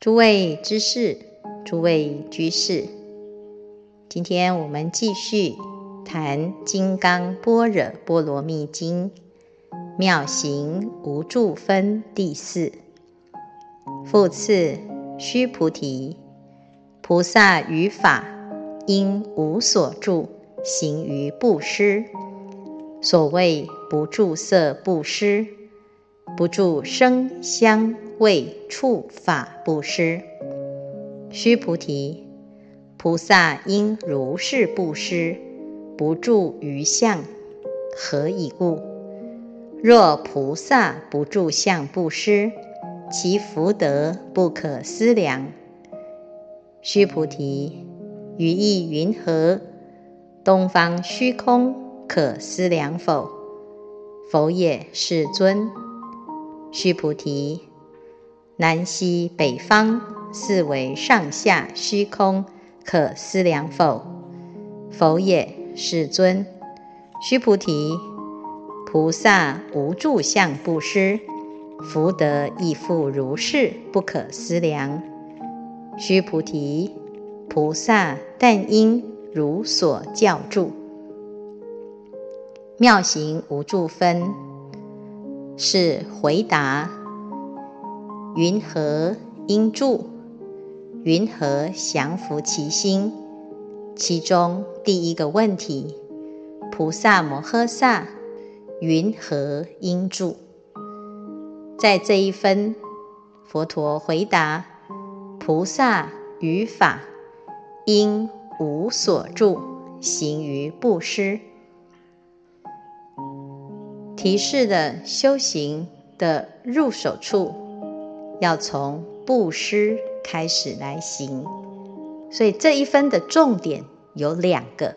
诸位知识，诸位居士，今天我们继续谈《金刚般若波罗蜜经》妙行无住分第四。复次，须菩提，菩萨于法应无所住，行于布施。所谓不住色布施，不住声香。为触法布施，须菩提，菩萨应如是布施，不住于相。何以故？若菩萨不住相布施，其福德不可思量。须菩提，于意云何？东方虚空可思量否？否也，世尊。须菩提。南西北方四维上下虚空，可思量否？否也，世尊。须菩提，菩萨无住相布施，福德亦复如是，不可思量。须菩提，菩萨但应如所教住，妙行无住分，是回答。云何应住？云何降伏其心？其中第一个问题：菩萨摩诃萨云何应住？在这一分，佛陀回答：菩萨于法应无所住，行于布施。提示的修行的入手处。要从布施开始来行，所以这一分的重点有两个，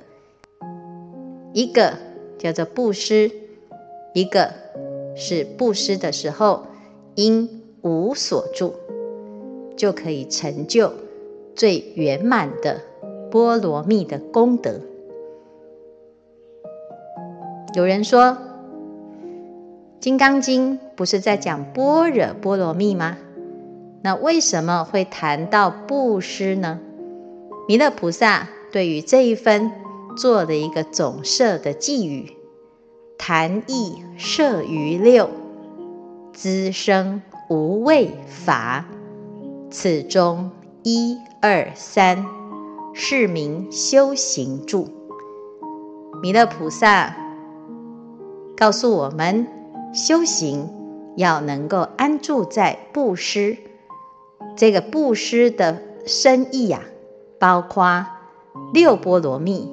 一个叫做布施，一个是布施的时候应无所住，就可以成就最圆满的波罗蜜的功德。有人说，《金刚经》不是在讲般若波罗蜜吗？那为什么会谈到布施呢？弥勒菩萨对于这一分做了一个总摄的寄语：谈意摄于六，资生无畏法。此中一二三，是名修行住。弥勒菩萨告诉我们，修行要能够安住在布施。这个布施的深意呀、包括六波罗蜜。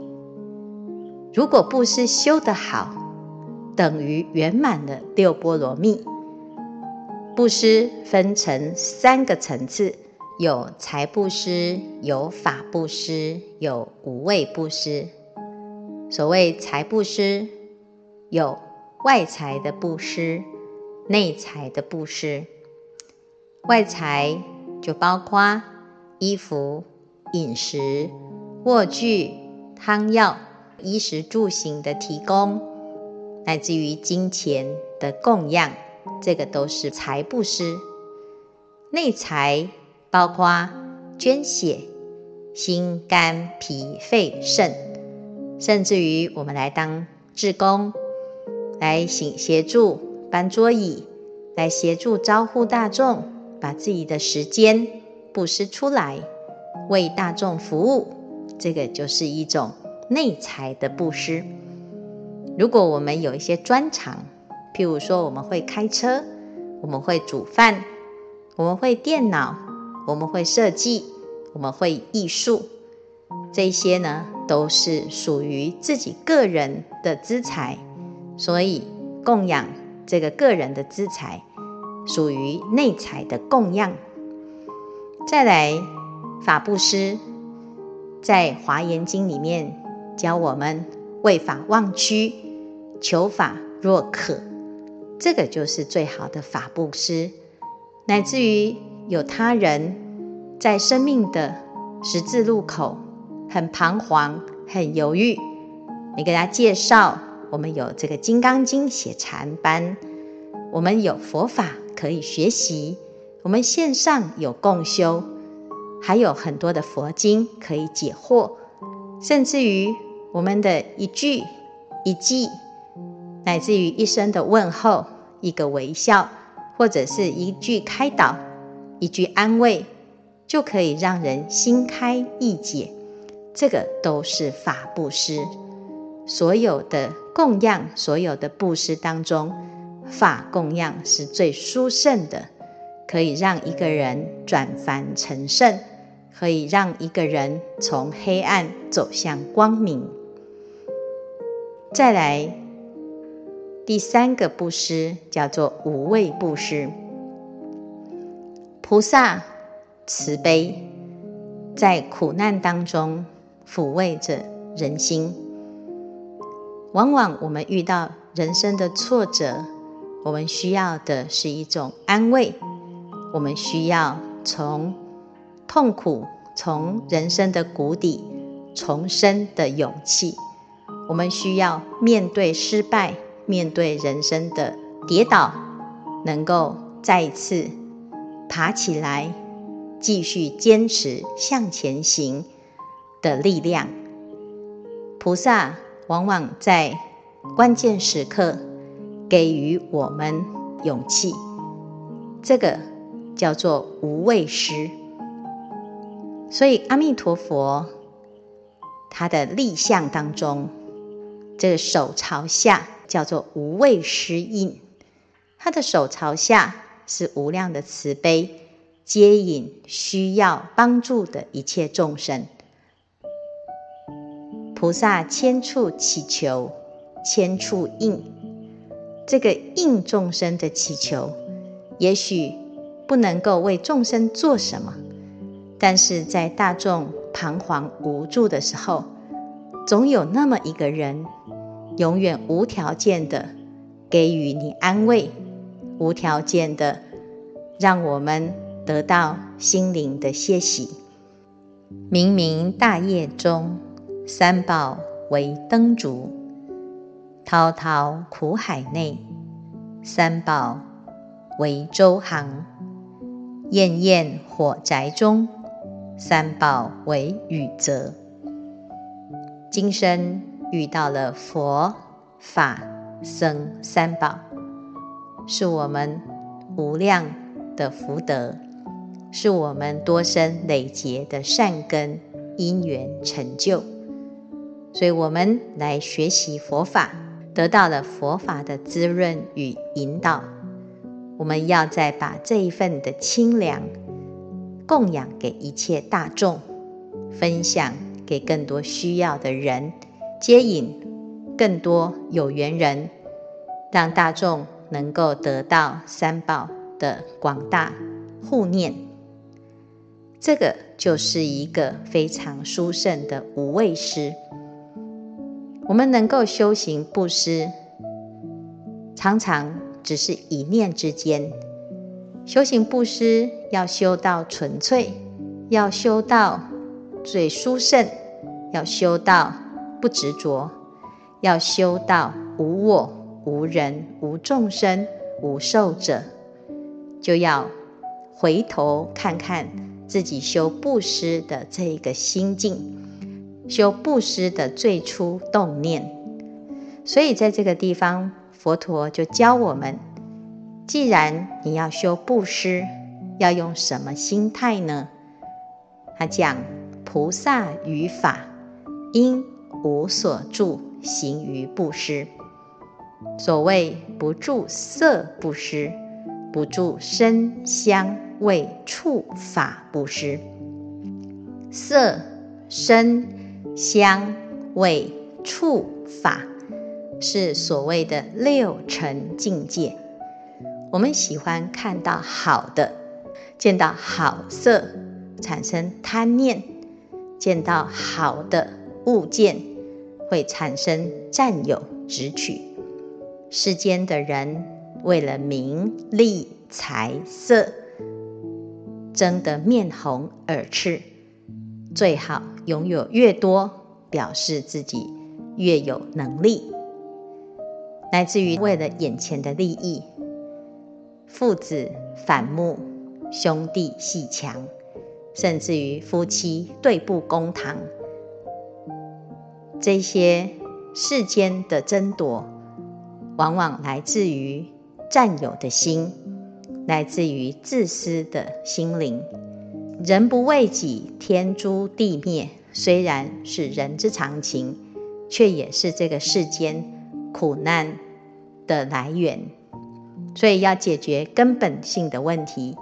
如果布施修得好，等于圆满了六波罗蜜。布施分成三个层次：有财布施，有法布施，有无畏布施。所谓财布施，有外财的布施，内财的布施。外财。就包括衣服、饮食、卧具、汤药、衣食住行的提供，乃至于金钱的供养，这个都是财布施。内财包括捐血、心、肝、脾、肺、肾，甚至于我们来当志工，来协协助搬桌椅，来协助招呼大众。把自己的时间布施出来，为大众服务，这个就是一种内财的布施。如果我们有一些专长，譬如说我们会开车，我们会煮饭，我们会电脑，我们会设计，我们会艺术，这些呢都是属于自己个人的资财，所以供养这个个人的资财。属于内财的供养。再来，法布施，在《华严经》里面教我们为法忘躯，求法若渴，这个就是最好的法布施。乃至于有他人在生命的十字路口很彷徨、很犹豫，你给他介绍，我们有这个《金刚经》写禅班，我们有佛法。可以学习，我们线上有共修，还有很多的佛经可以解惑，甚至于我们的一句一记，乃至于一声的问候，一个微笑，或者是一句开导，一句安慰，就可以让人心开意解。这个都是法布施。所有的供养，所有的布施当中，法供养是最殊胜的，可以让一个人转凡成圣，可以让一个人从黑暗走向光明。再来，第三个布施叫做无畏布施。菩萨慈悲，在苦难当中抚慰着人心。往往我们遇到人生的挫折，我们需要的是一种安慰，我们需要从痛苦、从人生的谷底重生的勇气。我们需要面对失败，面对人生的跌倒，能够再一次爬起来，继续坚持向前行的力量。菩萨往往在关键时刻给予我们勇气，这个叫做无畏施。所以阿弥陀佛他的立相当中。这个手朝下叫做无畏施印，他的手朝下是无量的慈悲，接引需要帮助的一切众生。菩萨千处祈求，千处应。这个应众生的祈求，也许不能够为众生做什么，但是在大众彷徨无助的时候，总有那么一个人，永远无条件的给予你安慰，无条件的让我们得到心灵的歇息。冥冥大业中，三宝为灯烛；滔滔苦海内，三宝为舟航；焰焰火宅中，三宝为雨泽。今生遇到了佛法僧三宝，是我们无量的福德，是我们多生累劫的善根因缘成就。所以，我们来学习佛法，得到了佛法的滋润与引导。我们要再把这一份的清凉供养给一切大众，分享。给更多需要的人，接引更多有缘人，让大众能够得到三宝的广大护念。这个就是一个非常殊胜的无畏师。我们能够修行布施，常常只是一念之间。修行布施要修到纯粹，要修到。最殊胜，要修到不执着，要修到无我、无人、无众生、无寿者，就要回头看看自己修布施的这一个心境，修布施的最初动念。所以在这个地方，佛陀就教我们：既然你要修布施，要用什么心态呢？他讲。菩萨于法，应无所住行于布施。所谓不住色布施，不住声香味触法布施。色、声、香、味、触、法，是所谓的六尘境界。我们喜欢看到好的，见到好色，产生贪念。见到好的物件，会产生占有、执取。世间的人为了名利财色，争得面红耳赤。最好拥有越多，表示自己越有能力。来自于为了眼前的利益，父子反目，兄弟鬩墙，甚至于夫妻对簿公堂，这些世间的争夺，往往来自于占有的心，来自于自私的心灵。人不为己，天诛地灭。虽然是人之常情，却也是这个世间苦难的来源。所以要解决根本性的问题，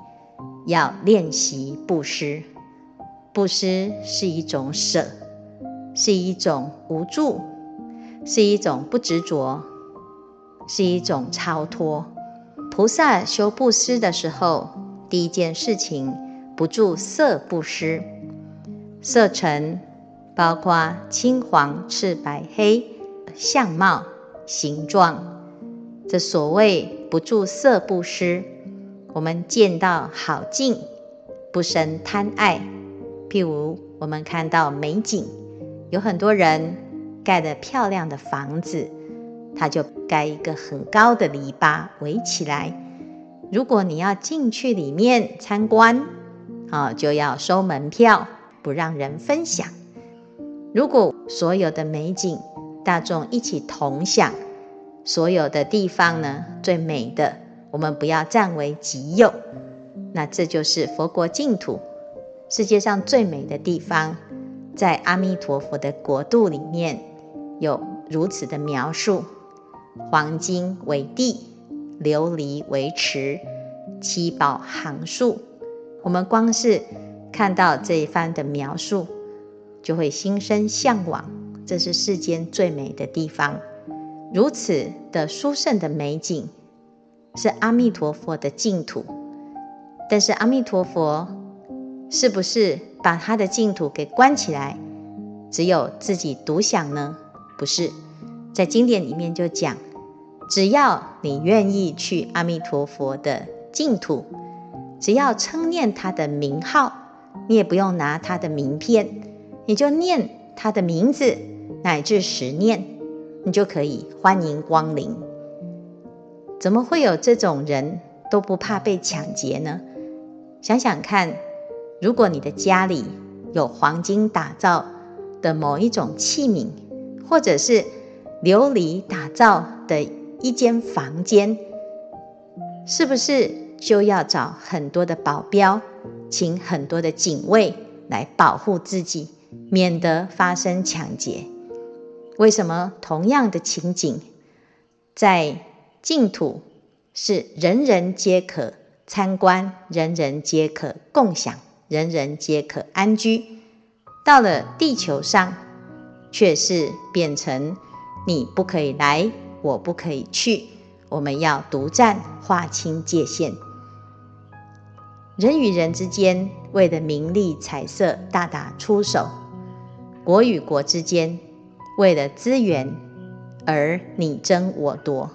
要练习布施。布施是一种舍，是一种无助，是一种不执着，是一种超脱。菩萨修布施的时候，第一件事情不住色布施，色尘包括青黄赤白黑相貌形状，这所谓不住色布施。我们见到好境，不生贪爱。譬如我们看到美景，有很多人盖的漂亮的房子，他就盖一个很高的篱笆围起来。如果你要进去里面参观，啊，就要收门票，不让人分享。如果所有的美景大众一起同享，所有的地方呢，最美的，我们不要占为己有。那这就是佛国净土，世界上最美的地方，在阿弥陀佛的国度里面有如此的描述：黄金为地，琉璃为池，七宝行树。我们光是看到这一番的描述。就会心生向往，这是世间最美的地方。如此的殊胜的美景，是阿弥陀佛的净土。但是阿弥陀佛是不是把他的净土给关起来，只有自己独享呢？不是，在经典里面就讲，只要你愿意去阿弥陀佛的净土，只要称念他的名号，你也不用拿他的名片。你就念他的名字，乃至十念，你就可以欢迎光临。怎么会有这种人都不怕被抢劫呢？想想看，如果你的家里有黄金打造的某一种器皿，或者是琉璃打造的一间房间，是不是就要找很多的保镖，请很多的警卫来保护自己？免得发生抢劫。为什么同样的情景，在净土是人人皆可参观，人人皆可共享，人人皆可安居，到了地球上，却是变成你不可以来，我不可以去，我们要独占，划清界限。人与人之间为了名利财色大打出手。国与国之间，为了资源而你争我夺，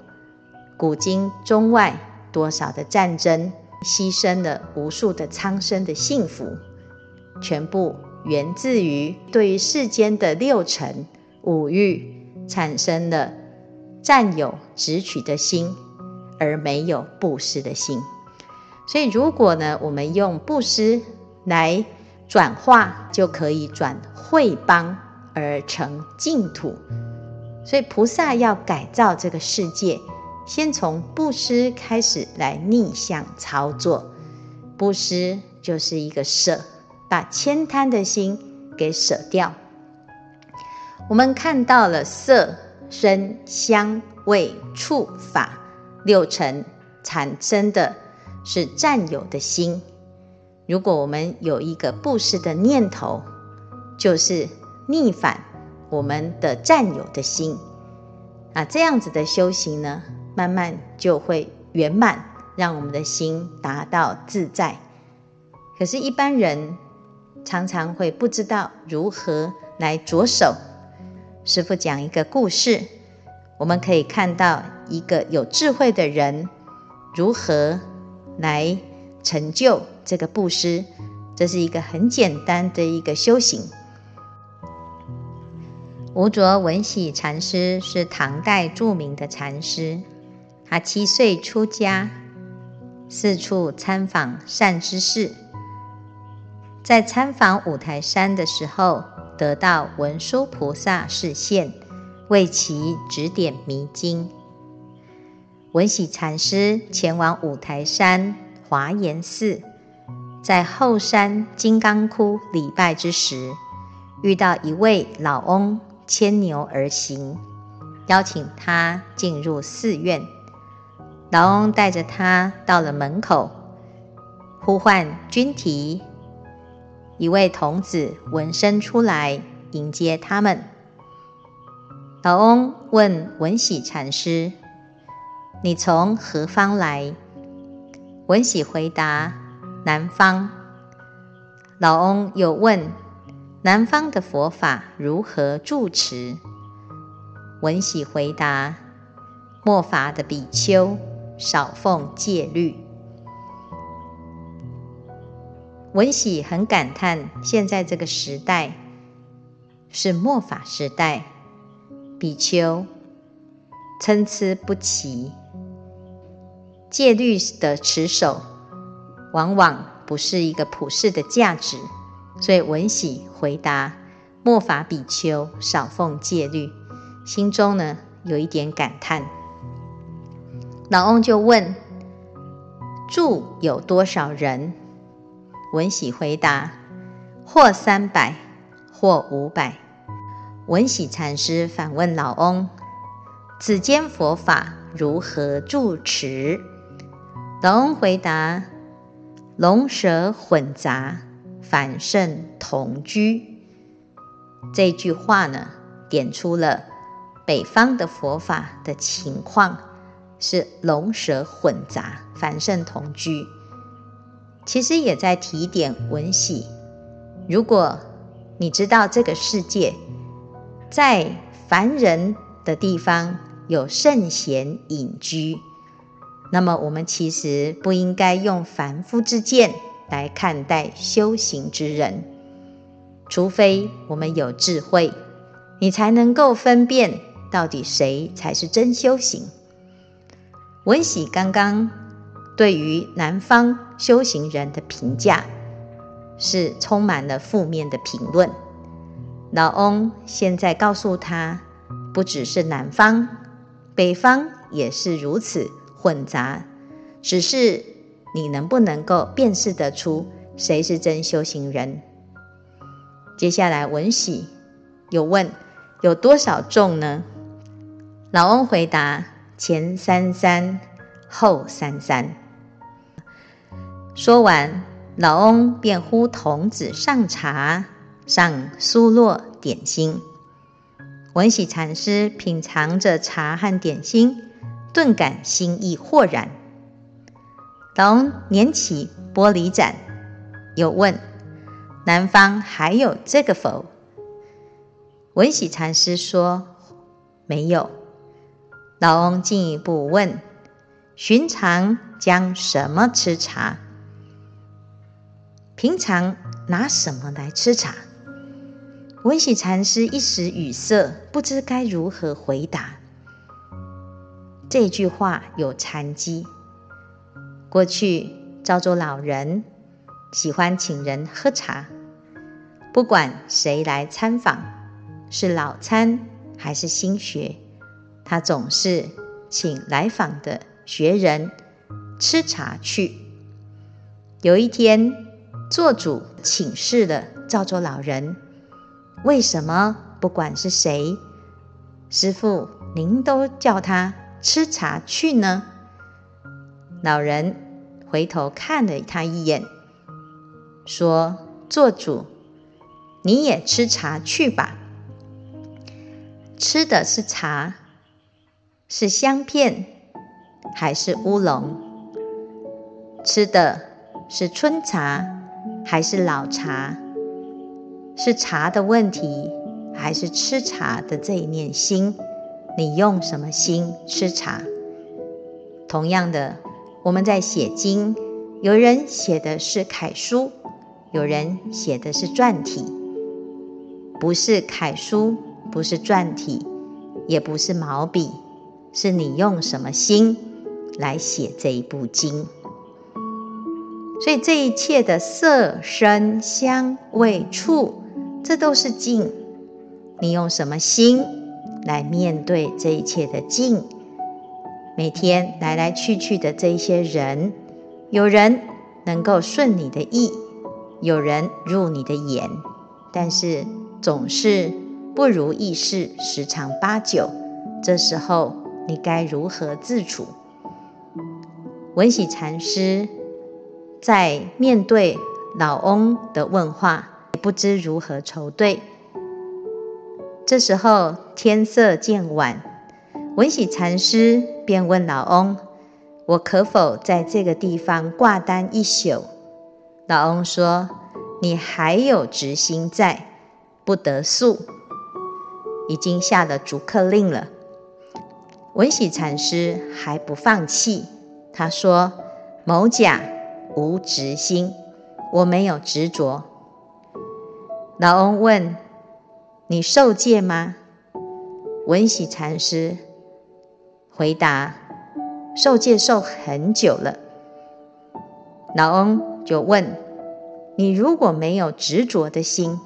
古今中外多少的战争，牺牲了无数的苍生的幸福，全部源自于对于世间的六尘五欲产生了占有执取的心，而没有布施的心。所以，如果呢，我们用布施来转化，就可以转。毁邦而成净土，所以菩萨要改造这个世界，先从布施开始来逆向操作。布施就是一个舍，把慳贪的心给舍掉。我们看到了色、声、香、味、触、法六尘产生的是占有的心。如果我们有一个布施的念头，就是逆反我们的占有的心啊，这样子的修行呢，慢慢就会圆满，让我们的心达到自在。可是，一般人常常会不知道如何来着手。师父讲一个故事，我们可以看到一个有智慧的人如何来成就这个布施。这是一个很简单的一个修行。吴卓文喜禅师是唐代著名的禅师，他七岁出家，四处参访善知识。在参访五台山的时候，得到文殊菩萨示现，为其指点迷津。文喜禅师前往五台山华严寺，在后山金刚窟礼拜之时，遇到一位老翁牵牛而行，邀请他进入寺院。老翁带着他到了门口，呼唤军提。一位童子闻声出来迎接他们。老翁问文喜禅师：“你从何方来？”文喜回答：“南方。”老翁又问：“南方的佛法如何住持？”文喜回答：“末法的比丘少奉戒律。”文喜很感叹，现在这个时代是末法时代，比丘参差不齐，戒律的持守往往不是一个普世的价值，所以文喜回答：“末法比丘少奉戒律。”心中呢有一点感叹。老翁就问：“住有多少人？”文喜回答：“或三百，或五百。”文喜禅师反问老翁：“此间佛法如何住持？”龙回答：“龙蛇混杂，凡圣同居。”这句话呢，点出了北方的佛法的情况，是龙蛇混杂，凡圣同居。其实也在提点文喜：如果你知道这个世界在凡人的地方有圣贤隐居，那么我们其实不应该用凡夫之见来看待修行之人，除非我们有智慧，你才能够分辨到底谁才是真修行。文喜刚刚。对于南方修行人的评价是充满了负面的评论。老翁现在告诉他，不只是南方，北方也是如此混杂，只是你能不能够辨识得出谁是真修行人？接下来文喜又问：有多少众呢？老翁回答：前三三，后三三。说完，老翁便呼童子上茶，上酥酪点心。文喜禅师品尝着茶和点心，顿感心意豁然。老翁拈起玻璃盏，又问：“南方还有这个否？”文喜禅师说：“没有。”老翁进一步问：“寻常将什么吃茶？”平常拿什么来吃茶？文喜禅师一时语塞，不知该如何回答。这句话有禅机。过去昭州老人喜欢请人喝茶，不管谁来参访，是老参还是新学，他总是请来访的学人吃茶去。有一天，做主请示了赵州老人：“为什么不管是谁，师傅您都叫他吃茶去呢？”老人回头看了他一眼，说：“做主，你也吃茶去吧。吃的是茶，是香片还是乌龙？吃的是春茶。”还是老茶，是茶的问题，还是吃茶的这一念心？你用什么心吃茶？同样的，我们在写经，有人写的是楷书，有人写的是篆体，不是楷书，不是篆体，也不是毛笔，是你用什么心来写这一部经？所以这一切的色、声、香、味、触，这都是境。你用什么心来面对这一切的境？每天来来去去的这一些人，有人能够顺你的意，有人入你的眼，但是总是不如意事十常八九。这时候你该如何自处？文喜禅师在面对老翁的问话，不知如何酬对。这时候天色渐晚，文喜禅师便问老翁：“我可否在这个地方挂单一宿？”老翁说：“你还有执心在，不得宿。”已经下了逐客令了。文喜禅师还不放弃，他说：“某甲无执心，我没有执着。”老翁问：“你受戒吗？”文喜禅师回答：“受戒受很久了。”老翁就问：“你如果没有执着的心，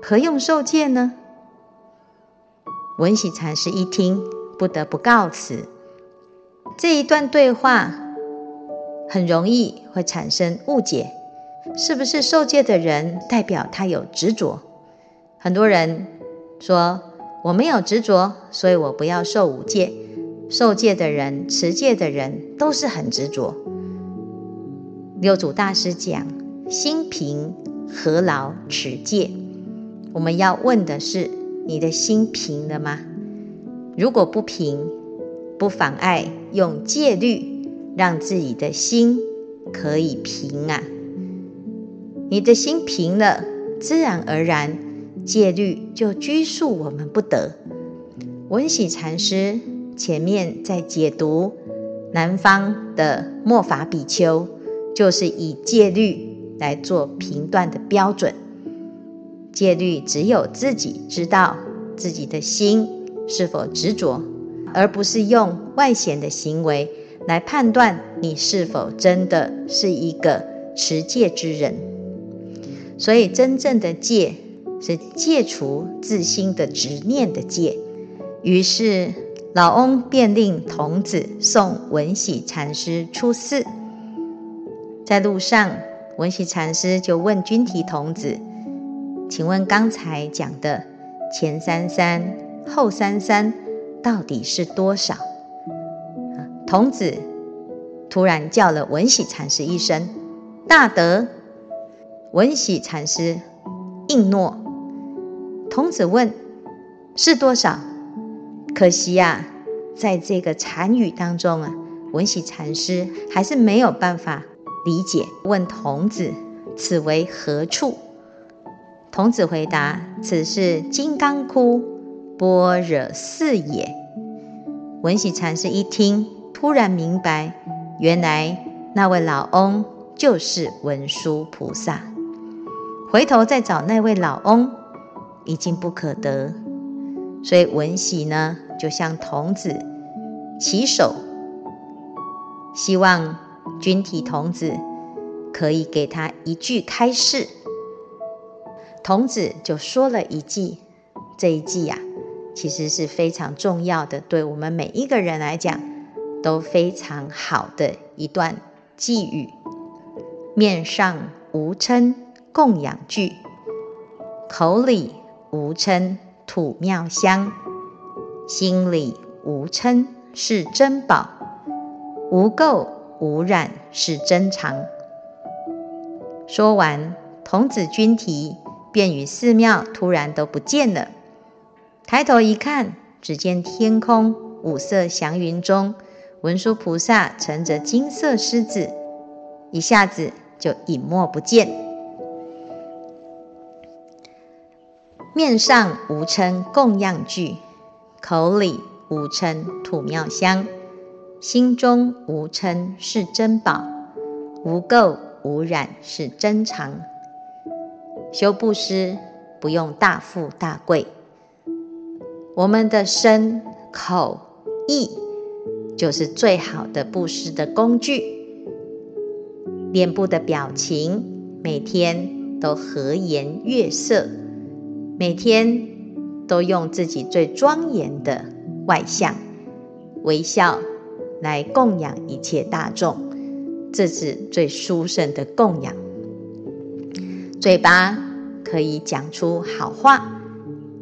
何用受戒呢？”文喜禅师一听。不得不告辞。这一段对话很容易会产生误解，是不是受戒的人代表他有执着？很多人说我没有执着，所以我不要受五戒。受戒的人、持戒的人都是很执着。六祖大师讲：心平何劳持戒？我们要问的是：你的心平了吗？如果不平，不妨碍用戒律让自己的心可以平啊。你的心平了，自然而然戒律就拘束我们不得。文喜禅师前面在解读南方的末法比丘，就是以戒律来做评断的标准。戒律只有自己知道自己的心。是否执着，而不是用外显的行为来判断你是否真的是一个持戒之人。所以，真正的戒是戒除自心的执念的戒。于是，老翁便令童子送文喜禅师出寺。在路上，文喜禅师就问君提童子：“请问刚才讲的前三三？”后三三到底是多少？童子突然叫了文喜禅师一声：“大德！”文喜禅师应诺。童子问：“是多少？”可惜呀、啊，在这个禅语当中啊，文喜禅师还是没有办法理解。问童子：“此为何处？”童子回答：“此是金刚窟。”般若寺也。文喜禅师一听，突然明白，原来那位老翁就是文殊菩萨。回头再找那位老翁，已经不可得。所以文喜呢，就向童子起手，希望君体童子可以给他一句开示。童子就说了一句，这一句呀、啊。其实是非常重要的，对我们每一个人来讲都非常好的一段寄语。面上无称供养具，口里无称土妙香，心里无称是珍宝，无垢无染是真藏。说完，童子君提便与寺庙突然都不见了。抬头一看，只见天空五色祥云中，文殊菩萨乘着金色狮子，一下子就隐没不见。面上无称供养具，口里无称土妙香，心中无称是珍宝，无垢无染是真藏。修布施不用大富大贵。我们的身、口、意，就是最好的布施的工具。脸部的表情每天都和颜悦色，每天都用自己最庄严的外相微笑来供养一切大众，这是最殊胜的供养。嘴巴可以讲出好话，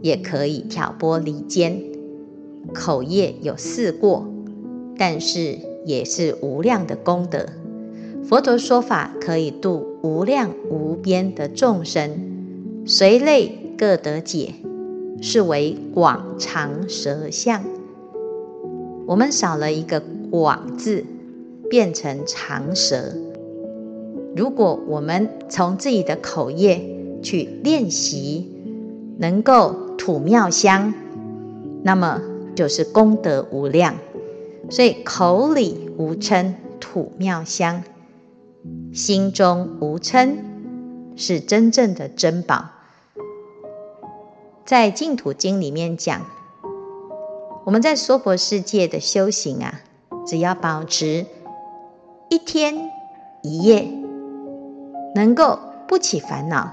也可以挑拨离间，口业有四过，但是也是无量的功德。佛陀说法可以度无量无边的众生，随类各得解，是为广长舌相。我们少了一个“广”字，变成长舌。如果我们从自己的口业去练习，能够吐妙香，那么就是功德无量。所以口里无嗔，吐妙香。心中无嗔，是真正的珍宝。在净土经里面讲，我们在娑婆世界的修行啊，只要保持一天一夜，能够不起烦恼，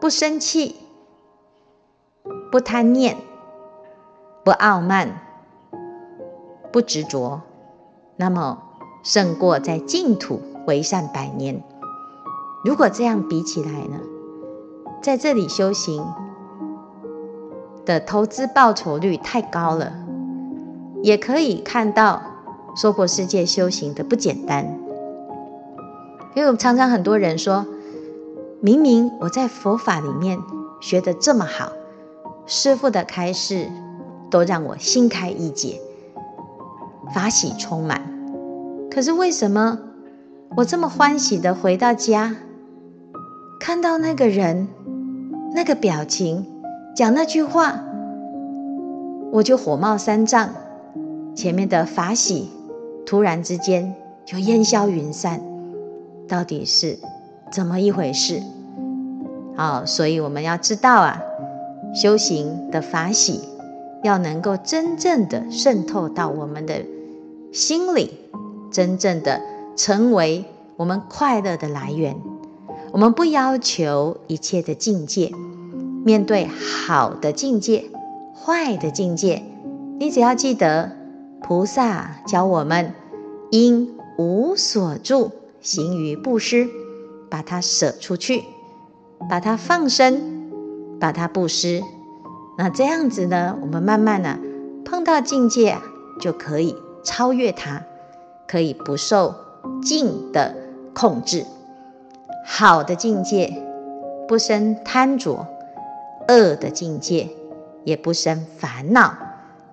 不生气，不贪念，不傲慢，不执着，那么胜过在净土。为善百年，如果这样比起来呢，在这里修行的投资报酬率太高了，也可以看到娑婆世界修行的不简单。因为我们常常很多人说，明明我在佛法里面学得这么好，师父的开示都让我心开意解，法喜充满，可是为什么？我这么欢喜的回到家，看到那个人，那个表情，讲那句话，我就火冒三丈。前面的法喜突然之间就烟消云散，到底是怎么一回事？好，所以我们要知道啊，修行的法喜要能够真正的渗透到我们的心里，真正的。成为我们快乐的来源。我们不要求一切的境界，面对好的境界、坏的境界，你只要记得，菩萨教我们应无所住，行于布施，把它舍出去，把它放生，把它布施。那这样子呢，我们慢慢的碰到境界，就可以超越它，可以不受。境的控制，好的境界不生贪着，恶的境界也不生烦恼，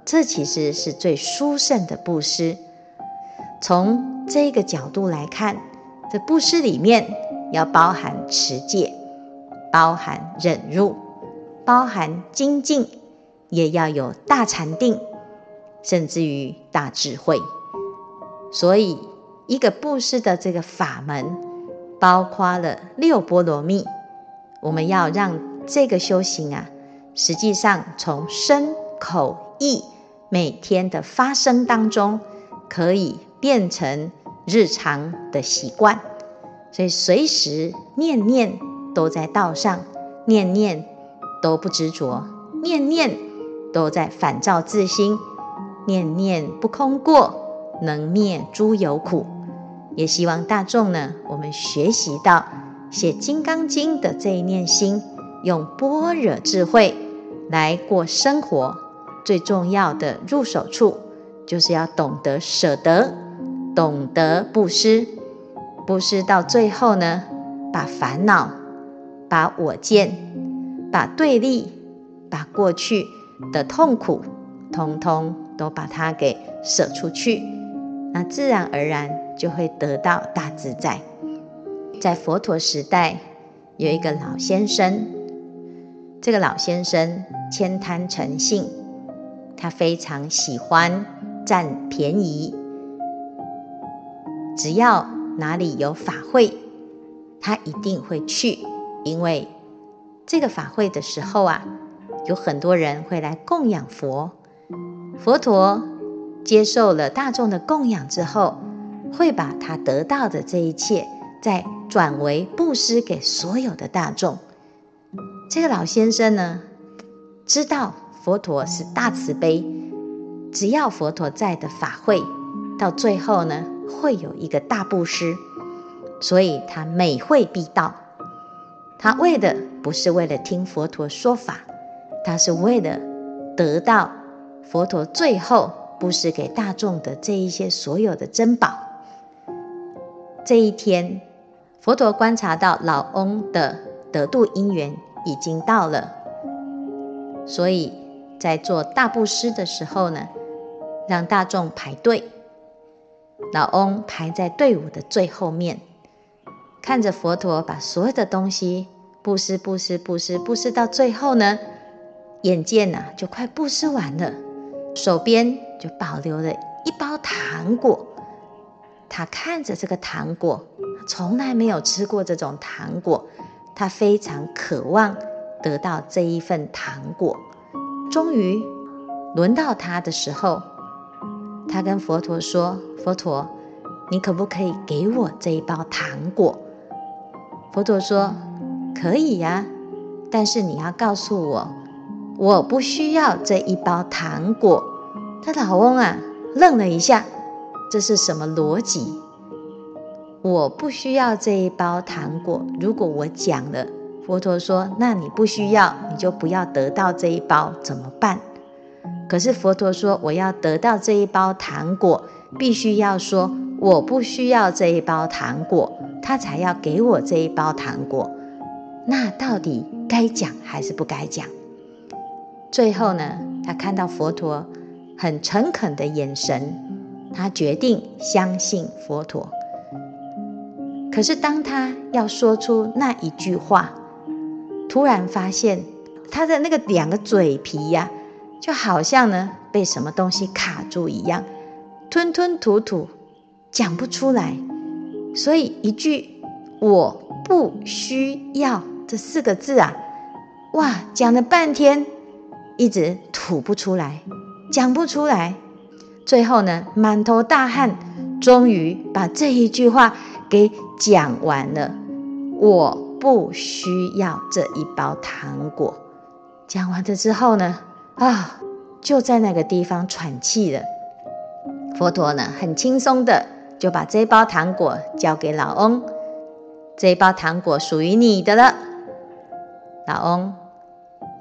这其实是最殊胜的布施。从这个角度来看，这布施里面要包含持戒，包含忍辱，包含精进，也要有大禅定，甚至于大智慧。所以。一个布施的这个法门，包括了六波罗蜜。我们要让这个修行啊，实际上从身口意每天的发生当中，可以变成日常的习惯。所以随时念念都在道上，念念都不执着，念念都在反照自心，念念不空过，能灭诸有苦。也希望大众呢，我们学习到写《金刚经》的这一念心，用般若智慧来过生活。最重要的入手处，就是要懂得舍得，懂得布施。布施到最后呢，把烦恼、把我见、把对立、把过去的痛苦，通通都把它给舍出去，那自然而然。就会得到大自在。在佛陀时代，有一个老先生，这个老先生千贪成性，他非常喜欢占便宜。只要哪里有法会，他一定会去，因为这个法会的时候啊，有很多人会来供养佛。佛陀接受了大众的供养之后，会把他得到的这一切，再转为布施给所有的大众。这个老先生呢，知道佛陀是大慈悲，只要佛陀在的法会，到最后呢，会有一个大布施，所以他每会必到。他为的不是为了听佛陀说法，他是为了得到佛陀最后布施给大众的这一些所有的珍宝。这一天，佛陀观察到老翁的得度因缘已经到了，所以在做大布施的时候呢，让大众排队。老翁排在队伍的最后面，看着佛陀把所有的东西布施、布施、布施、布施到最后呢，眼见呐就快布施完了，手边就保留了一包糖果。他看着这个糖果，从来没有吃过这种糖果，他非常渴望得到这一份糖果。终于轮到他的时候。他跟佛陀说：“佛陀，你可不可以给我这一包糖果？”佛陀说：“可以呀，但是你要告诉我，我不需要这一包糖果。”他老翁啊，愣了一下，这是什么逻辑？我不需要这一包糖果。如果我讲了，佛陀说：“那你不需要，你就不要得到这一包，怎么办？”可是佛陀说，我要得到这一包糖果，必须要说我不需要这一包糖果，他才要给我这一包糖果。那到底该讲还是不该讲？最后呢，他看到佛陀很诚恳的眼神，他决定相信佛陀。可是当他要说出那一句话，突然发现他的那个两个嘴皮呀、就好像呢被什么东西卡住一样，吞吞吐吐，讲不出来。所以一句“我不需要”这四个字啊，哇，讲了半天，一直吐不出来，讲不出来。最后呢，满头大汗，终于把这一句话给讲完了。我不需要这一包糖果。讲完了之后呢，啊，就在那个地方喘气了。佛陀呢，很轻松的就把这包糖果交给老翁，这包糖果属于你的了。老翁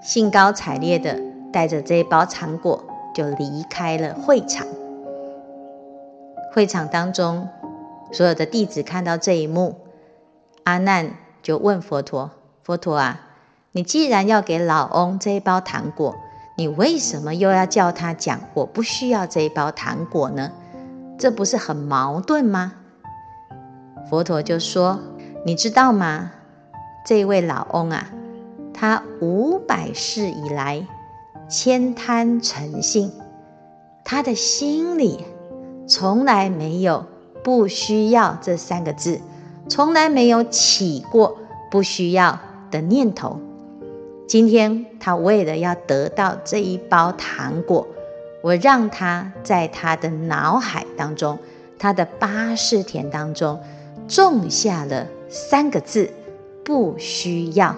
兴高采烈的带着这包糖果就离开了会场。会场当中，所有的弟子看到这一幕，阿难就问佛陀：“佛陀啊，你既然要给老翁这一包糖果，”你为什么又要叫他讲我不需要这一包糖果呢？这不是很矛盾吗？佛陀就说：“你知道吗？这位老翁啊，他五百世以来千贪成性，他的心里从来没有不需要这三个字，从来没有起过不需要的念头。”今天他为了要得到这一包糖果，我让他在他的脑海当中，他的八士田当中种下了三个字：不需要，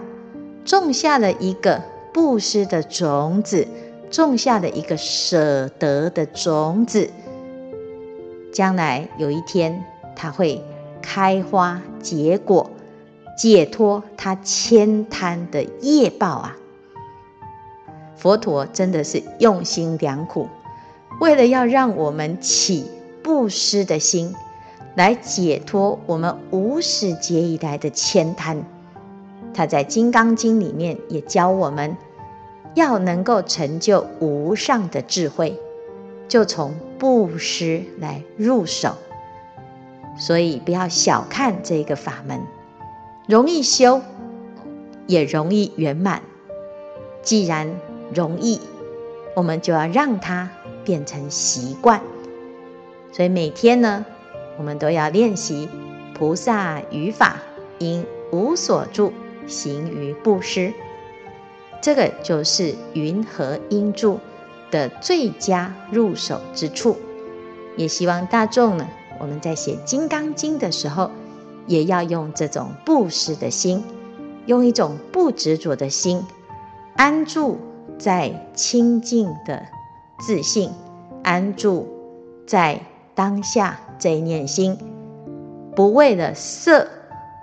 种下了一个布施的种子，种下了一个舍得的种子。将来有一天，他会开花结果。解脱他千贪的业报啊！佛陀真的是用心良苦，为了要让我们起布施的心，来解脱我们无始劫以来的千贪。他在《金刚经》里面也教我们，要能够成就无上的智慧，就从布施来入手。所以不要小看这个法门。容易修，也容易圆满。既然容易，我们就要让它变成习惯。所以每天呢，我们都要练习菩萨语法，应无所住，行于布施。这个就是云何应住的最佳入手之处。也希望大众呢，我们在写《金刚经》的时候，也要用这种布施的心，用一种不执着的心，安住在清净的自信，安住在当下这一念心，不为了色，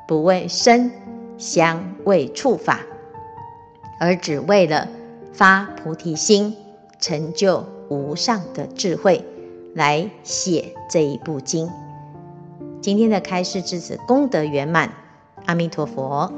不为声、香、味、触、法，而只为了发菩提心，成就无上的智慧。来写这一部经。今天的开示至此功德圆满，阿弥陀佛。